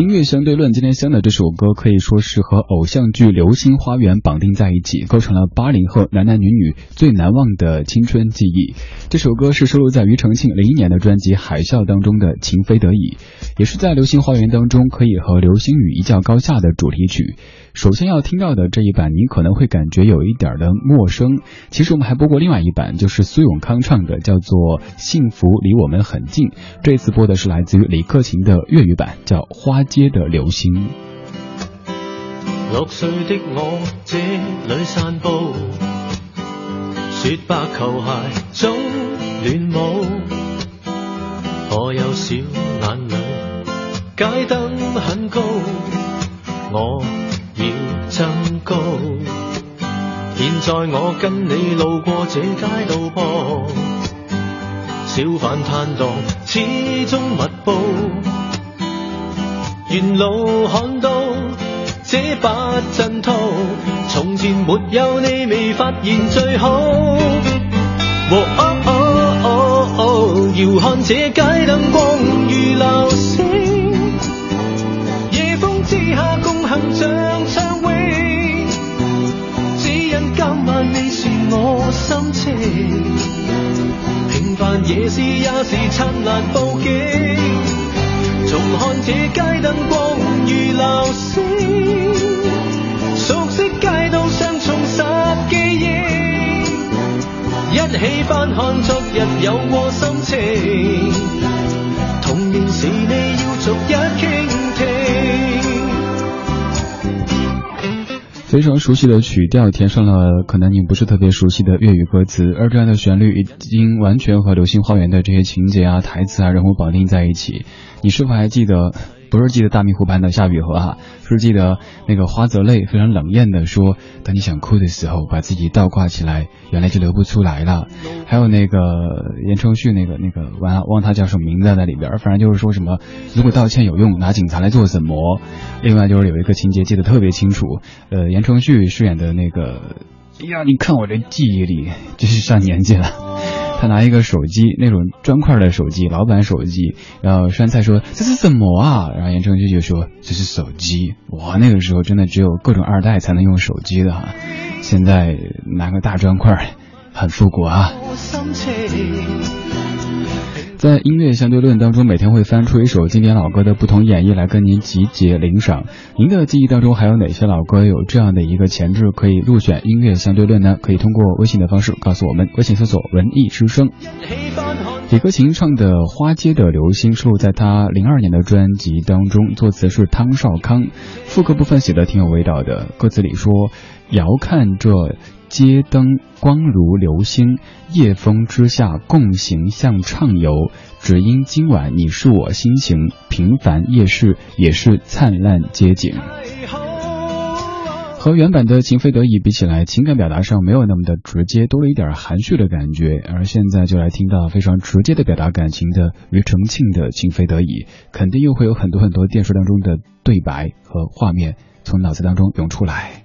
《音乐相对论》，今天想的这首歌可以说是和偶像剧《流星花园》绑定在一起，构成了八零后男男女女最难忘的青春记忆。这首歌是收录在庾澄庆零一年的专辑《海啸》当中的，《情非得已》，也是在《流星花园》当中可以和《流星雨》一较高下的主题曲。首先要听到的这一版，你可能会感觉有一点的陌生。其实我们还播过另外一版，就是苏永康唱的，叫做《幸福离我们很近》。这次播的是来自于李克勤的粤语版，叫《花》。街的流星。六岁的我，这里散步，雪白球鞋中乱舞。我有小眼，里街灯很高，我要增高。现在我跟你路过这街道旁，小贩摊档始终密布。沿路看到这八阵图，从前没有你未发现最好。遥看这街灯光如流星，夜风之下共行像长影，只因今晚你是我心情，平凡夜市也是灿烂布景。看这街灯光如流星，熟悉街道上重拾记忆，一起翻看昨日有过心情。童年时你要逐倾。非常熟悉的曲调填上了，可能你不是特别熟悉的粤语歌词，而这样的旋律已经完全和《流星花园》的这些情节啊、台词啊，人物绑定在一起。你是否还记得？不是记得大明湖畔的夏雨荷啊，是记得那个花泽类非常冷艳的说，当你想哭的时候，把自己倒挂起来，眼泪就流不出来了。还有那个言承旭那个那个完了忘他叫什么名字在里边，反正就是说什么如果道歉有用，拿警察来做什么。另外就是有一个情节记得特别清楚，呃，言承旭饰演的那个，哎呀，你看我这记忆力真是上年纪了。他拿一个手机，那种砖块的手机，老板手机。然后酸菜说：“这是怎么啊？”然后严承旭就说：“这是手机。”哇，那个时候真的只有各种二代才能用手机的哈。现在拿个大砖块，很复古啊。在音乐相对论当中，每天会翻出一首经典老歌的不同演绎来跟您集结领赏。您的记忆当中还有哪些老歌有这样的一个潜质可以入选音乐相对论呢？可以通过微信的方式告诉我们，微信搜索“文艺之声”。李克勤唱的《花街的流星树》在他零二年的专辑当中，作词是汤少康，副歌部分写的挺有味道的，歌词里说：“遥看这。”街灯光如流星，夜风之下共行向畅游，只因今晚你是我心情。平凡夜市也是灿烂街景。和原版的《情非得已》比起来，情感表达上没有那么的直接，多了一点含蓄的感觉。而现在就来听到非常直接的表达感情的庾澄庆的《情非得已》，肯定又会有很多很多电视当中的对白和画面从脑子当中涌出来。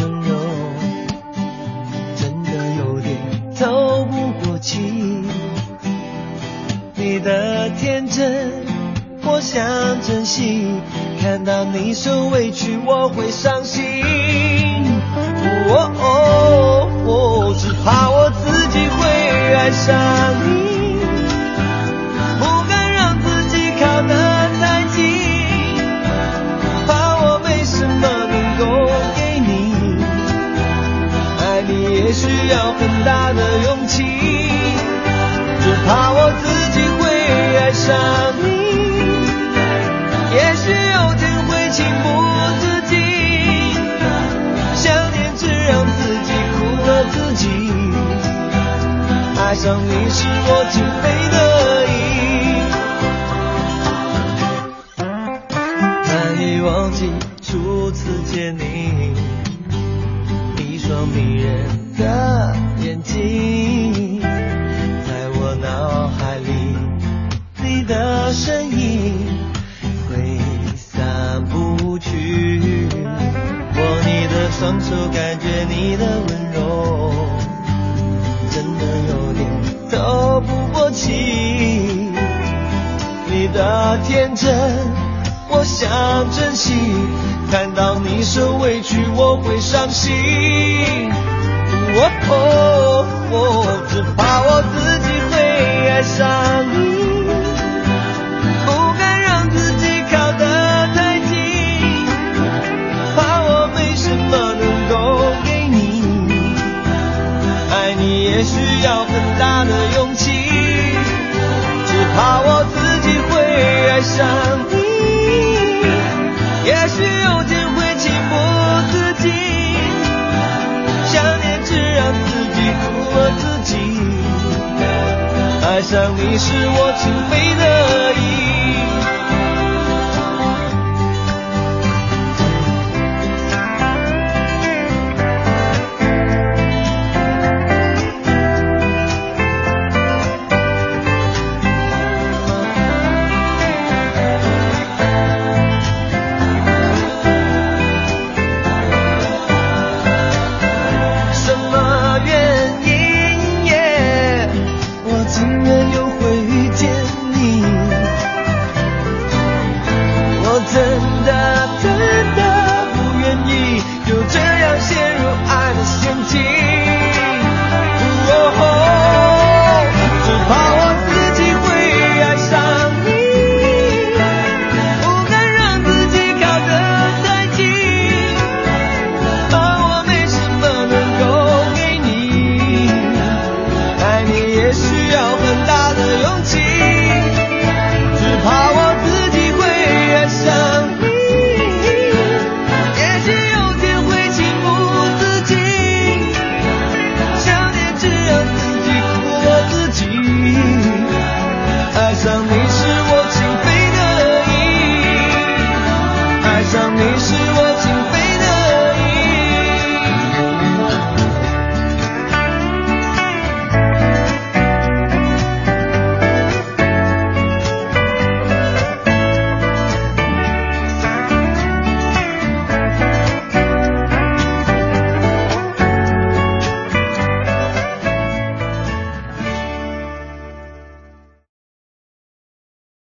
想珍惜，看到你受委屈，我会伤心。哦，只怕我自己会爱上你。爱上你是我情非得已，难以忘记初次见你，一双迷人的眼睛。天真，我想珍惜。看到你受委屈，我会伤心。哦，我只怕我自己。你是我情非得已。